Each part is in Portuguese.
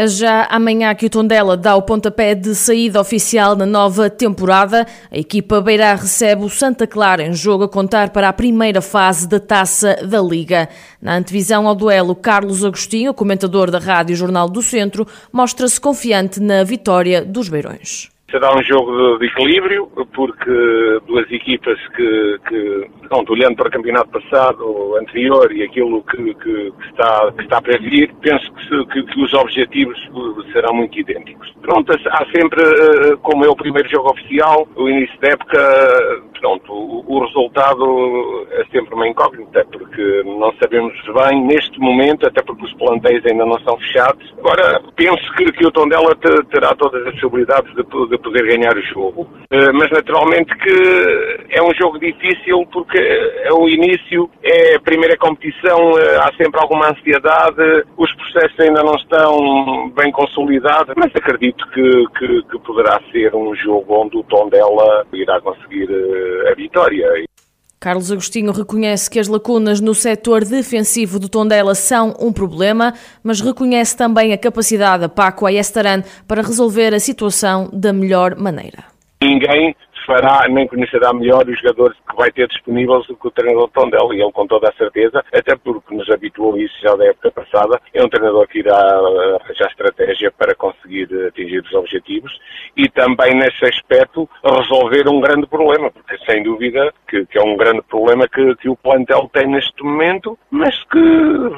É já amanhã que o Tondela dá o pontapé de saída oficial na nova temporada. A equipa Beirá recebe o Santa Clara em jogo a contar para a primeira fase da Taça da Liga. Na antevisão ao duelo, Carlos Agostinho, comentador da Rádio Jornal do Centro, mostra-se confiante na vitória dos Beirões. Será um jogo de, equilíbrio, porque duas equipas que, que pronto, olhando para o campeonato passado, anterior e aquilo que, que, que está, que está para vir, penso que, que, os objetivos serão muito idênticos. Pronto, há sempre, eh, como é o primeiro jogo oficial, o início da época, pronto, o, resultado é sempre uma incógnita, porque não sabemos bem neste momento, até porque os plantéis ainda não são fechados. Agora, penso que, que o Tondela terá todas as possibilidades de, de poder ganhar o jogo. Eh, mas naturalmente que é um jogo difícil porque é o início, é a primeira competição, eh, há sempre alguma ansiedade, os processos ainda não estão bem consolidados, mas acredito que, que, que poderá ser um jogo onde o Tondela irá conseguir eh, a vitória. Carlos Agostinho reconhece que as lacunas no setor defensivo do Tondela são um problema, mas reconhece também a capacidade da Paco Ayestaran para resolver a situação da melhor maneira. Ninguém fará nem conhecerá melhor os jogadores que vai ter disponíveis do que o treinador Tondela, e ele com toda a certeza, até porque nos habituou isso já da época passada, é um treinador que irá arranjar estratégia para conseguir atingir os objetivos e também nesse aspecto resolver um grande problema, porque sem dúvida que, que é um grande problema que, que, o plantel tem neste momento, mas que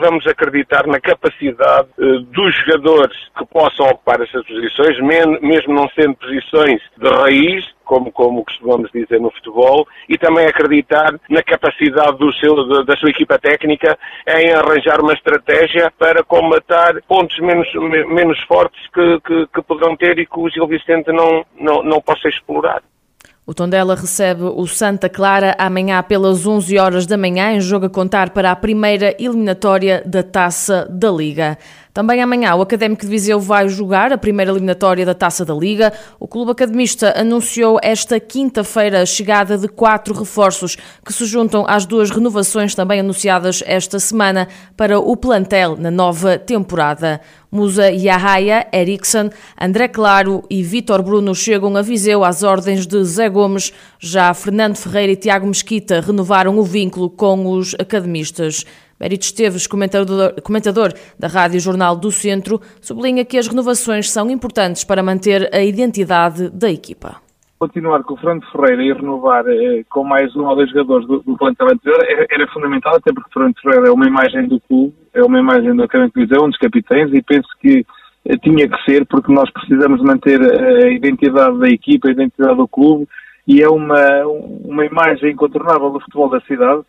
vamos acreditar na capacidade uh, dos jogadores que possam ocupar essas posições, mesmo não sendo posições de raiz, como, como costumamos dizer no futebol, e também acreditar na capacidade do seu, da sua equipa técnica em arranjar uma estratégia para combatar pontos menos, menos fortes que, que, que poderão ter e que o Gil Vicente não, não, não possa explorar. O Tondela recebe o Santa Clara amanhã pelas 11 horas da manhã, em jogo a contar para a primeira eliminatória da Taça da Liga. Também amanhã o Académico de Viseu vai jogar a primeira eliminatória da Taça da Liga. O Clube Academista anunciou esta quinta-feira a chegada de quatro reforços que se juntam às duas renovações também anunciadas esta semana para o plantel na nova temporada. Musa Yahaya, Eriksson, André Claro e Vítor Bruno chegam a Viseu às ordens de Zé Gomes. Já Fernando Ferreira e Tiago Mesquita renovaram o vínculo com os academistas. Mérito Esteves, comentador, comentador da Rádio Jornal do Centro, sublinha que as renovações são importantes para manter a identidade da equipa. Continuar com o Fernando Ferreira e renovar eh, com mais um ou dois jogadores do, do plantel anterior era, era, fundamental, até porque o Fernando Ferreira é uma imagem do clube, é uma imagem do Académico de Viseu, um dos capitães, e penso que eh, tinha que ser, porque nós precisamos manter a identidade da equipa, a identidade do clube, e é uma, uma imagem incontornável do futebol da cidade,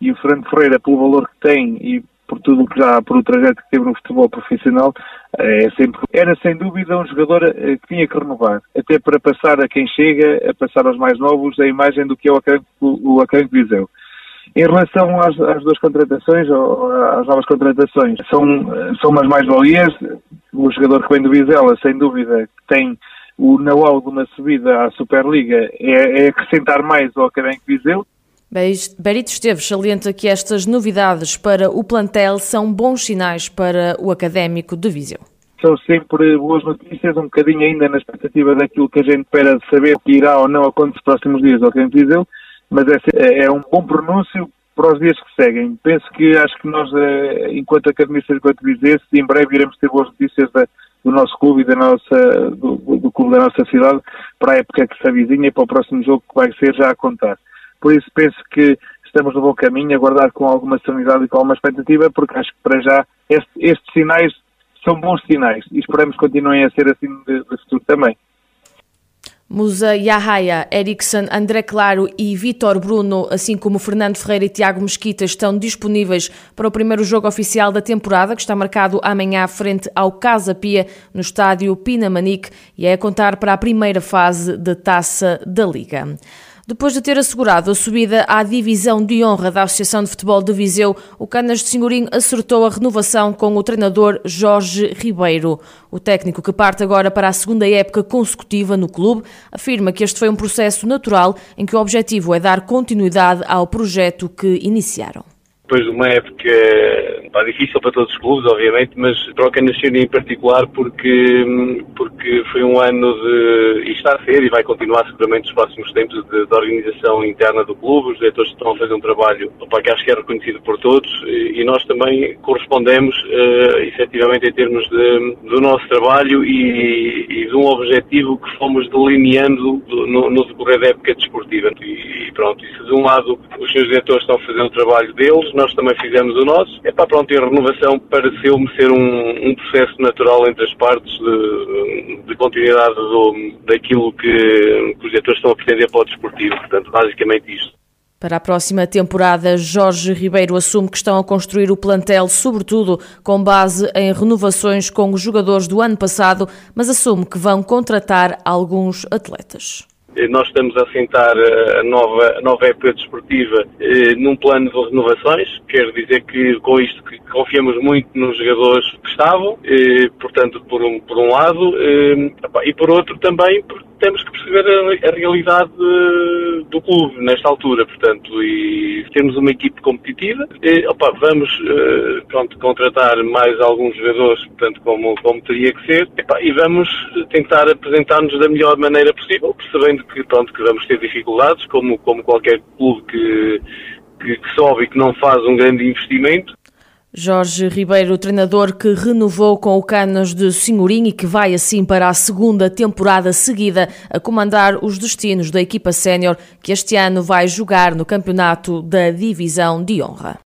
e o Fernando Ferreira, pelo valor que tem e por tudo que já, por o trajeto que teve no futebol profissional, é sempre, era sem dúvida um jogador eh, que tinha que renovar, até para passar a quem chega, a passar aos mais novos, a imagem do que é o Académico, o Académico Viseu. Em relação às, às, duas contratações, ou às novas contratações, são, são umas mais-valias. O jogador que vem do Vizela, sem dúvida, tem o know-how de uma subida à Superliga, é, é acrescentar mais ao Académico Viseu. Berito Esteves salienta que estas novidades para o plantel são bons sinais para o académico de Viseu. São sempre boas notícias, um bocadinho ainda na expectativa daquilo que a gente espera de saber que irá ou não acontecer nos próximos dias ao Académico de Viseu, mas é, é um bom pronúncio para os dias que seguem. Penso que acho que nós, eh, enquanto academistas, enquanto vizenses, em breve iremos ter boas notícias da, do nosso clube e da nossa, do, do, clube da nossa cidade para a época que se avizinha e para o próximo jogo que vai ser já a contar. Por isso penso que estamos no bom caminho, a guardar com alguma serenidade e com alguma expectativa, porque acho que para já este, estes sinais são bons sinais e esperamos que continuem a ser assim de, de futuro também. Musa Yahaya, Ericsson, André Claro e Vitor Bruno, assim como Fernando Ferreira e Tiago Mesquita, estão disponíveis para o primeiro jogo oficial da temporada, que está marcado amanhã frente ao Casa Pia, no estádio Pinamanique, e é a contar para a primeira fase da Taça da Liga. Depois de ter assegurado a subida à divisão de honra da Associação de Futebol de Viseu, o Canas de Senhorim acertou a renovação com o treinador Jorge Ribeiro. O técnico que parte agora para a segunda época consecutiva no clube afirma que este foi um processo natural em que o objetivo é dar continuidade ao projeto que iniciaram depois de uma época pá, difícil para todos os clubes, obviamente, mas para o Canascione em particular porque, porque foi um ano de, e está a ser e vai continuar seguramente nos próximos tempos de, de organização interna do clube, os diretores estão a fazer um trabalho pá, que acho que é reconhecido por todos e, e nós também correspondemos uh, efetivamente em termos de, do nosso trabalho e, e de um objetivo que fomos delineando no, no decorrer da época desportiva. E, e pronto, isso de um lado os seus diretores estão a fazer o trabalho deles, nós também fizemos o nosso. É para pronto, a renovação pareceu-me ser um, um, processo natural entre as partes de, de continuidade do, daquilo que, que os diretores estão a pretender para o desportivo. Portanto, basicamente isto. Para a próxima temporada, Jorge Ribeiro assume que estão a construir o plantel, sobretudo com base em renovações com os jogadores do ano passado, mas assume que vão contratar alguns atletas. Nós estamos a assentar a nova, a nova época desportiva eh, num plano de renovações, quer dizer que com isto que confiamos muito nos jogadores que estavam, eh, portanto, por um, por um lado, eh, e por outro também porque temos que perceber a, a realidade do clube nesta altura, portanto, e temos uma equipe competitiva, e, opa, vamos uh, pronto, contratar mais alguns jogadores, portanto, como, como teria que ser, e vamos tentar apresentar-nos da melhor maneira possível, percebendo que, pronto, que vamos ter dificuldades, como, como qualquer clube que, que, que sobe e que não faz um grande investimento, Jorge Ribeiro, treinador que renovou com o Canas de Senhorim e que vai assim para a segunda temporada seguida a comandar os destinos da equipa sénior que este ano vai jogar no campeonato da Divisão de Honra.